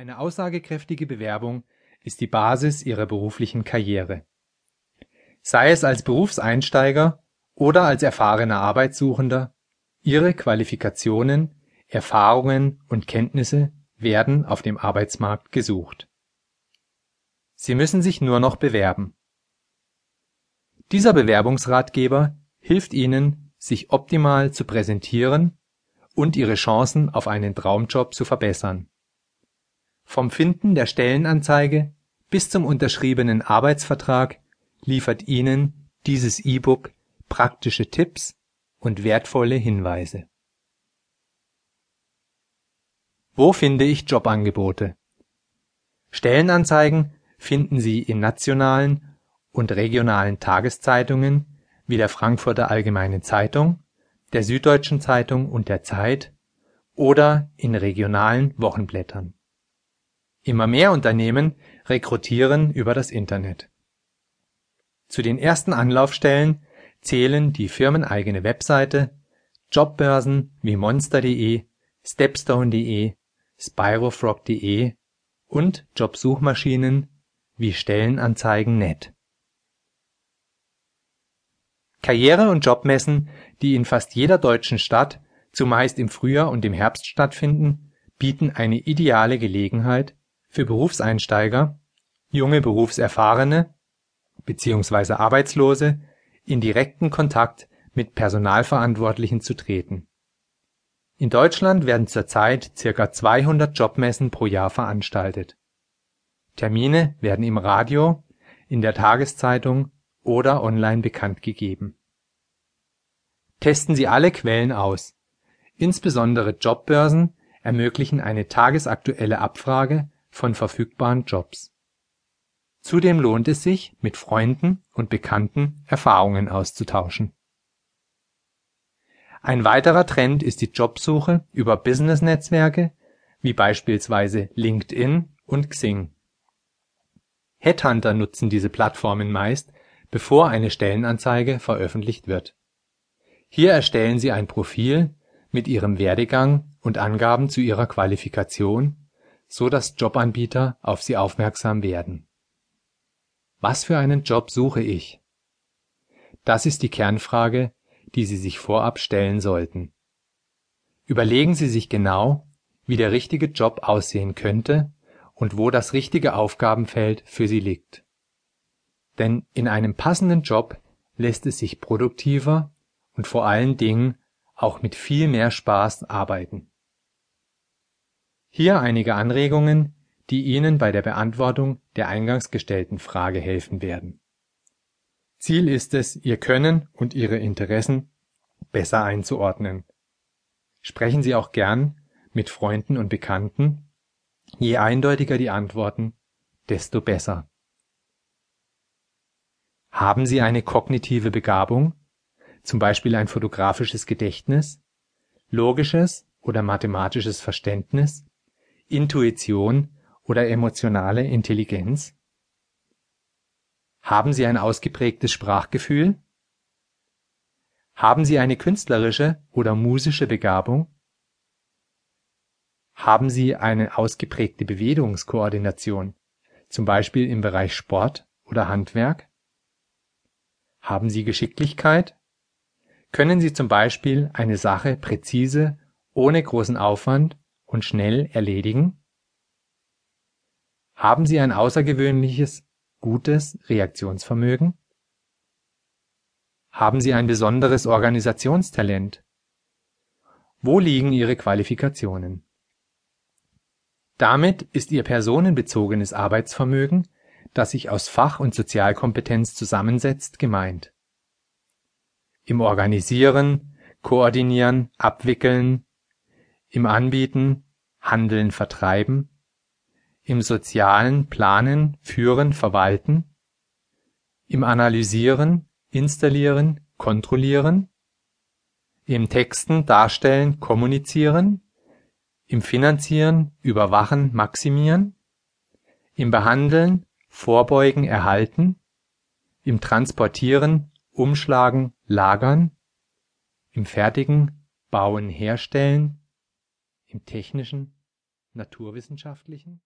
Eine aussagekräftige Bewerbung ist die Basis Ihrer beruflichen Karriere. Sei es als Berufseinsteiger oder als erfahrener Arbeitssuchender, Ihre Qualifikationen, Erfahrungen und Kenntnisse werden auf dem Arbeitsmarkt gesucht. Sie müssen sich nur noch bewerben. Dieser Bewerbungsratgeber hilft Ihnen, sich optimal zu präsentieren und Ihre Chancen auf einen Traumjob zu verbessern. Vom Finden der Stellenanzeige bis zum unterschriebenen Arbeitsvertrag liefert Ihnen dieses E-Book praktische Tipps und wertvolle Hinweise. Wo finde ich Jobangebote? Stellenanzeigen finden Sie in nationalen und regionalen Tageszeitungen wie der Frankfurter Allgemeinen Zeitung, der Süddeutschen Zeitung und der Zeit oder in regionalen Wochenblättern. Immer mehr Unternehmen rekrutieren über das Internet. Zu den ersten Anlaufstellen zählen die firmeneigene Webseite, Jobbörsen wie monster.de, stepstone.de, spirofrog.de und Jobsuchmaschinen wie Stellenanzeigen.net. Karriere und Jobmessen, die in fast jeder deutschen Stadt zumeist im Frühjahr und im Herbst stattfinden, bieten eine ideale Gelegenheit für Berufseinsteiger, junge Berufserfahrene bzw. Arbeitslose in direkten Kontakt mit Personalverantwortlichen zu treten. In Deutschland werden zurzeit circa 200 Jobmessen pro Jahr veranstaltet. Termine werden im Radio, in der Tageszeitung oder online bekannt gegeben. Testen Sie alle Quellen aus. Insbesondere Jobbörsen ermöglichen eine tagesaktuelle Abfrage von verfügbaren Jobs. Zudem lohnt es sich, mit Freunden und Bekannten Erfahrungen auszutauschen. Ein weiterer Trend ist die Jobsuche über Business-Netzwerke wie beispielsweise LinkedIn und Xing. Headhunter nutzen diese Plattformen meist, bevor eine Stellenanzeige veröffentlicht wird. Hier erstellen sie ein Profil mit ihrem Werdegang und Angaben zu ihrer Qualifikation so dass Jobanbieter auf sie aufmerksam werden. Was für einen Job suche ich? Das ist die Kernfrage, die Sie sich vorab stellen sollten. Überlegen Sie sich genau, wie der richtige Job aussehen könnte und wo das richtige Aufgabenfeld für Sie liegt. Denn in einem passenden Job lässt es sich produktiver und vor allen Dingen auch mit viel mehr Spaß arbeiten. Hier einige Anregungen, die Ihnen bei der Beantwortung der eingangs gestellten Frage helfen werden. Ziel ist es, Ihr Können und Ihre Interessen besser einzuordnen. Sprechen Sie auch gern mit Freunden und Bekannten. Je eindeutiger die Antworten, desto besser. Haben Sie eine kognitive Begabung, zum Beispiel ein fotografisches Gedächtnis, logisches oder mathematisches Verständnis, Intuition oder emotionale Intelligenz? Haben Sie ein ausgeprägtes Sprachgefühl? Haben Sie eine künstlerische oder musische Begabung? Haben Sie eine ausgeprägte Bewegungskoordination, zum Beispiel im Bereich Sport oder Handwerk? Haben Sie Geschicklichkeit? Können Sie zum Beispiel eine Sache präzise, ohne großen Aufwand und schnell erledigen? Haben Sie ein außergewöhnliches, gutes Reaktionsvermögen? Haben Sie ein besonderes Organisationstalent? Wo liegen Ihre Qualifikationen? Damit ist Ihr personenbezogenes Arbeitsvermögen, das sich aus Fach- und Sozialkompetenz zusammensetzt, gemeint. Im Organisieren, Koordinieren, Abwickeln, im Anbieten, Handeln, Vertreiben, im Sozialen Planen, Führen, Verwalten, im Analysieren, Installieren, Kontrollieren, im Texten, Darstellen, Kommunizieren, im Finanzieren, Überwachen, Maximieren, im Behandeln, Vorbeugen, Erhalten, im Transportieren, Umschlagen, Lagern, im Fertigen, Bauen, Herstellen, im Technischen, naturwissenschaftlichen